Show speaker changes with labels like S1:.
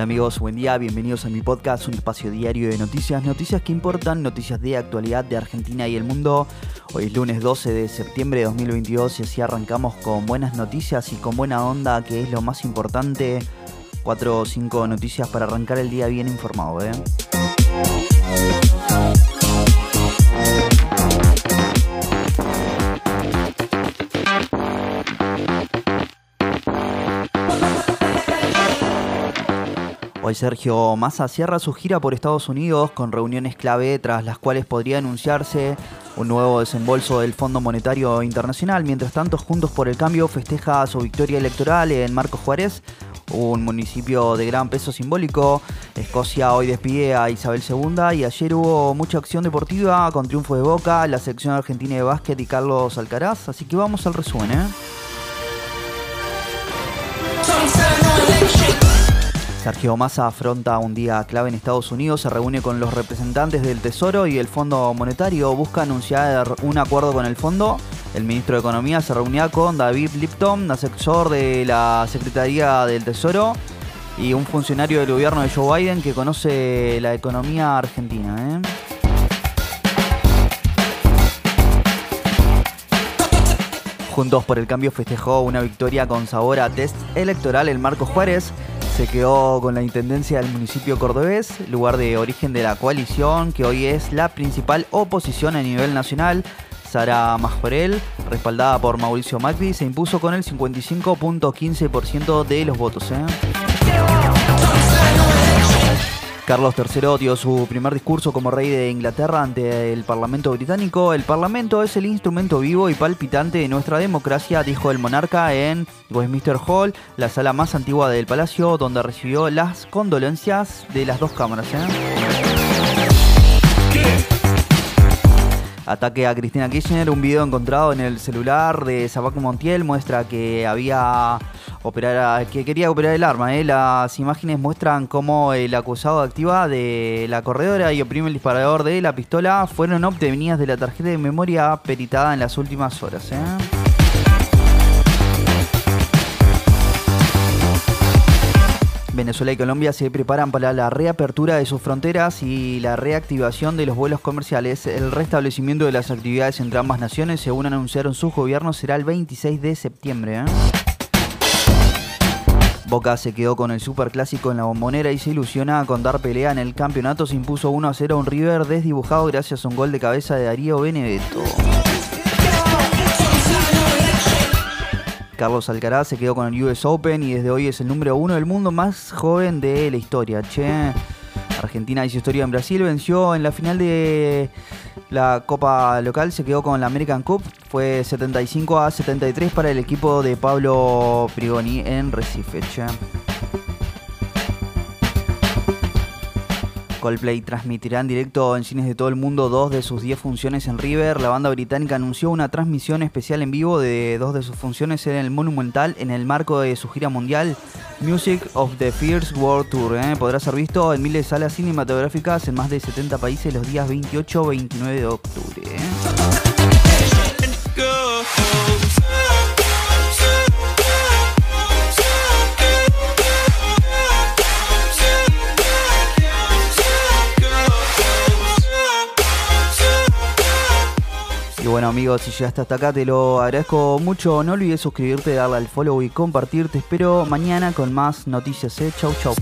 S1: amigos? Buen día, bienvenidos a mi podcast, un espacio diario de noticias, noticias que importan, noticias de actualidad de Argentina y el mundo. Hoy es lunes 12 de septiembre de 2022 y así arrancamos con buenas noticias y con buena onda, que es lo más importante. Cuatro o cinco noticias para arrancar el día bien informado, ¿eh? Hoy Sergio Massa cierra su gira por Estados Unidos con reuniones clave tras las cuales podría anunciarse un nuevo desembolso del Fondo Monetario Internacional. Mientras tanto, Juntos por el Cambio festeja su victoria electoral en Marcos Juárez, un municipio de gran peso simbólico. Escocia hoy despide a Isabel II y ayer hubo mucha acción deportiva con triunfo de Boca, la selección argentina de básquet y Carlos Alcaraz. Así que vamos al resumen. ¿eh? Sergio Massa afronta un día clave en Estados Unidos, se reúne con los representantes del Tesoro y el Fondo Monetario, busca anunciar un acuerdo con el fondo. El ministro de Economía se reunía con David Lipton, asesor de la Secretaría del Tesoro y un funcionario del gobierno de Joe Biden que conoce la economía argentina. ¿eh? Juntos por el Cambio festejó una victoria con sabor a test electoral en Marcos Juárez se quedó con la intendencia del municipio cordobés, lugar de origen de la coalición, que hoy es la principal oposición a nivel nacional. Sara Majorel, respaldada por Mauricio Macri, se impuso con el 55.15% de los votos. ¿eh? Carlos III dio su primer discurso como rey de Inglaterra ante el Parlamento británico. El Parlamento es el instrumento vivo y palpitante de nuestra democracia, dijo el monarca en Westminster Hall, la sala más antigua del palacio, donde recibió las condolencias de las dos cámaras. ¿eh? Ataque a Cristina Kirchner, un video encontrado en el celular de Zapac Montiel muestra que había operar, que quería operar el arma. ¿eh? Las imágenes muestran cómo el acusado activa de la corredora y oprime el disparador de la pistola fueron obtenidas de la tarjeta de memoria peritada en las últimas horas. ¿eh? Venezuela y Colombia se preparan para la reapertura de sus fronteras y la reactivación de los vuelos comerciales. El restablecimiento de las actividades entre ambas naciones, según anunciaron sus gobiernos, será el 26 de septiembre. ¿eh? Boca se quedó con el superclásico en la bombonera y se ilusiona con dar pelea en el campeonato. Se impuso 1 a 0 a un River desdibujado gracias a un gol de cabeza de Darío Benedetto. Carlos Alcaraz se quedó con el US Open y desde hoy es el número uno del mundo más joven de la historia. Che. Argentina hizo historia en Brasil, venció en la final de la Copa local, se quedó con la American Cup, fue 75 a 73 para el equipo de Pablo Prigoni en Recife. Coldplay transmitirá en directo en cines de todo el mundo dos de sus 10 funciones en River. La banda británica anunció una transmisión especial en vivo de dos de sus funciones en el Monumental en el marco de su gira mundial Music of the First World Tour. ¿eh? Podrá ser visto en miles de salas cinematográficas en más de 70 países los días 28-29 de octubre. ¿eh? Bueno amigos, si llegaste hasta acá te lo agradezco mucho. No olvides suscribirte, darle al follow y compartir. Te espero mañana con más noticias. ¿eh? Chau chau.